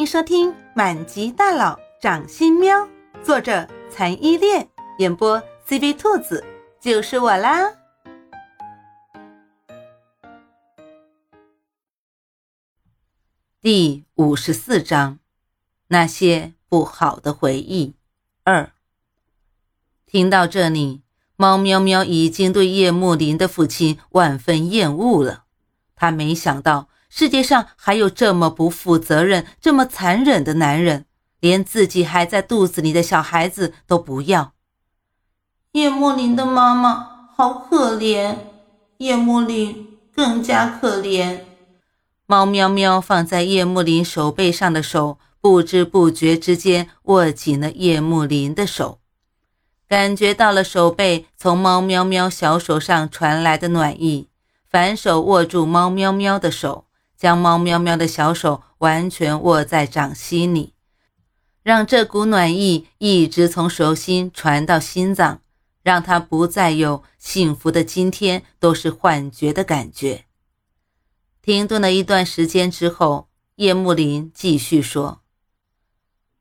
迎收听《满级大佬掌心喵》，作者残依恋，演播 CV 兔子，就是我啦。第五十四章：那些不好的回忆二。听到这里，猫喵喵已经对叶幕林的父亲万分厌恶了。他没想到。世界上还有这么不负责任、这么残忍的男人，连自己还在肚子里的小孩子都不要。叶幕林的妈妈好可怜，叶幕林更加可怜。猫喵喵放在叶幕林手背上的手，不知不觉之间握紧了叶幕林的手，感觉到了手背从猫喵喵小手上传来的暖意，反手握住猫喵喵的手。将猫喵喵的小手完全握在掌心里，让这股暖意一直从手心传到心脏，让他不再有幸福的今天都是幻觉的感觉。停顿了一段时间之后，叶幕林继续说：“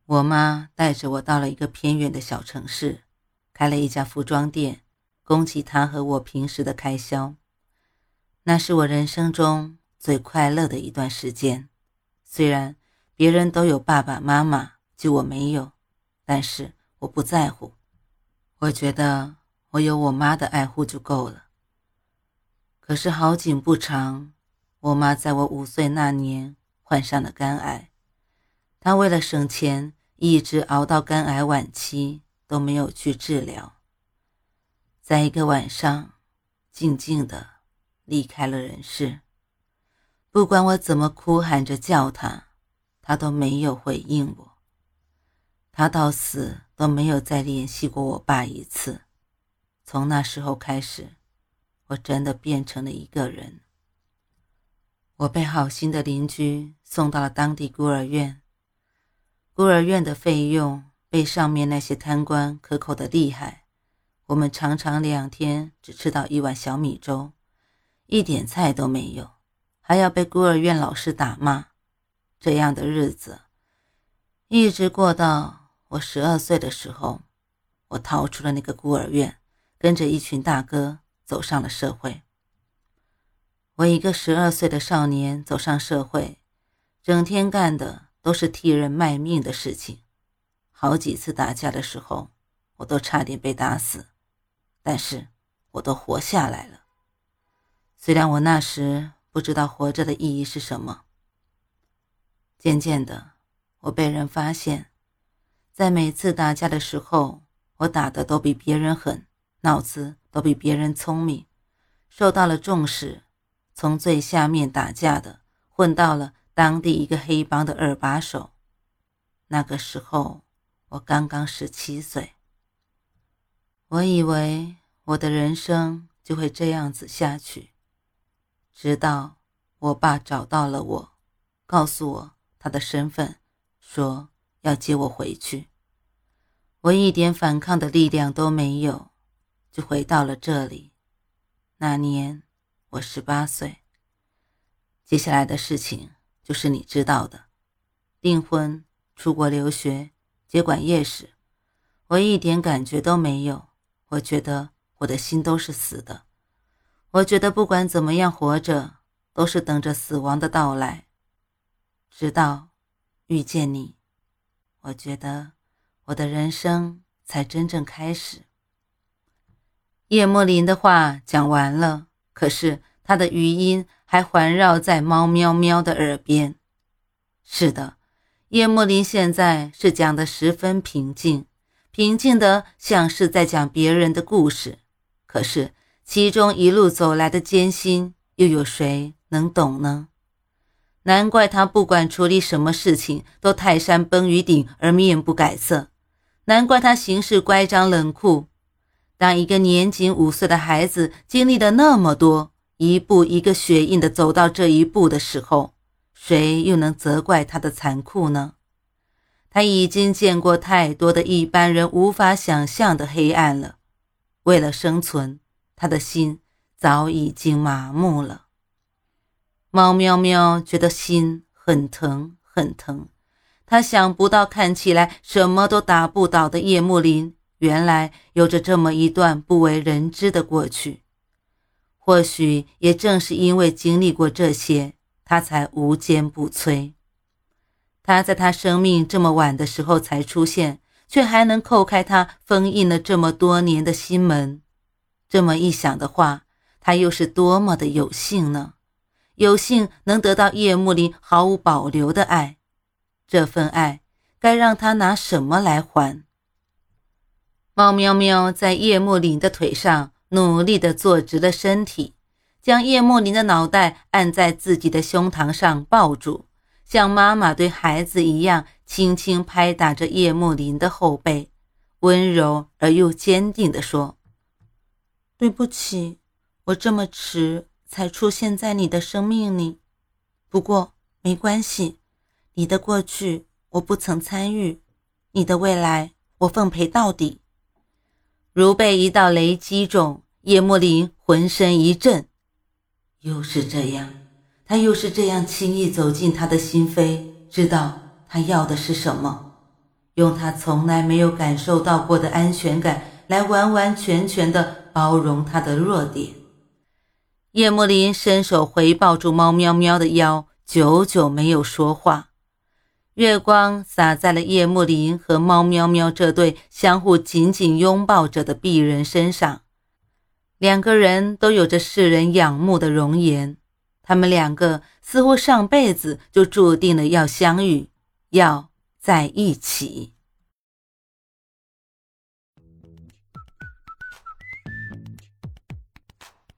我妈带着我到了一个偏远的小城市，开了一家服装店，供给她和我平时的开销。那是我人生中……”最快乐的一段时间，虽然别人都有爸爸妈妈，就我没有，但是我不在乎。我觉得我有我妈的爱护就够了。可是好景不长，我妈在我五岁那年患上了肝癌，她为了省钱，一直熬到肝癌晚期都没有去治疗，在一个晚上，静静的离开了人世。不管我怎么哭喊着叫他，他都没有回应我。他到死都没有再联系过我爸一次。从那时候开始，我真的变成了一个人。我被好心的邻居送到了当地孤儿院。孤儿院的费用被上面那些贪官克扣的厉害，我们常常两天只吃到一碗小米粥，一点菜都没有。还要被孤儿院老师打骂，这样的日子一直过到我十二岁的时候，我逃出了那个孤儿院，跟着一群大哥走上了社会。我一个十二岁的少年走上社会，整天干的都是替人卖命的事情，好几次打架的时候，我都差点被打死，但是我都活下来了。虽然我那时。不知道活着的意义是什么。渐渐的，我被人发现，在每次打架的时候，我打的都比别人狠，脑子都比别人聪明，受到了重视。从最下面打架的，混到了当地一个黑帮的二把手。那个时候，我刚刚十七岁。我以为我的人生就会这样子下去。直到我爸找到了我，告诉我他的身份，说要接我回去。我一点反抗的力量都没有，就回到了这里。那年我十八岁。接下来的事情就是你知道的：订婚、出国留学、接管夜市。我一点感觉都没有，我觉得我的心都是死的。我觉得不管怎么样活着，都是等着死亡的到来。直到遇见你，我觉得我的人生才真正开始。叶莫林的话讲完了，可是他的语音还环绕在猫喵喵的耳边。是的，叶莫林现在是讲的十分平静，平静的像是在讲别人的故事。可是。其中一路走来的艰辛，又有谁能懂呢？难怪他不管处理什么事情都泰山崩于顶而面不改色，难怪他行事乖张冷酷。当一个年仅五岁的孩子经历了那么多，一步一个血印的走到这一步的时候，谁又能责怪他的残酷呢？他已经见过太多的一般人无法想象的黑暗了，为了生存。他的心早已经麻木了。猫喵喵觉得心很疼很疼，他想不到，看起来什么都打不倒的叶幕林，原来有着这么一段不为人知的过去。或许也正是因为经历过这些，他才无坚不摧。他在他生命这么晚的时候才出现，却还能叩开他封印了这么多年的心门。这么一想的话，他又是多么的有幸呢？有幸能得到叶幕林毫无保留的爱，这份爱该让他拿什么来还？猫喵喵在叶幕林的腿上努力地坐直了身体，将叶幕林的脑袋按在自己的胸膛上抱住，像妈妈对孩子一样，轻轻拍打着叶幕林的后背，温柔而又坚定地说：“对不起，我这么迟。”才出现在你的生命里，不过没关系，你的过去我不曾参与，你的未来我奉陪到底。如被一道雷击中，叶幕林浑身一震。又是这样，他又是这样轻易走进他的心扉，知道他要的是什么，用他从来没有感受到过的安全感来完完全全的包容他的弱点。叶幕林伸手回抱住猫喵喵的腰，久久没有说话。月光洒在了叶幕林和猫喵喵这对相互紧紧拥抱着的璧人身上，两个人都有着世人仰慕的容颜。他们两个似乎上辈子就注定了要相遇，要在一起。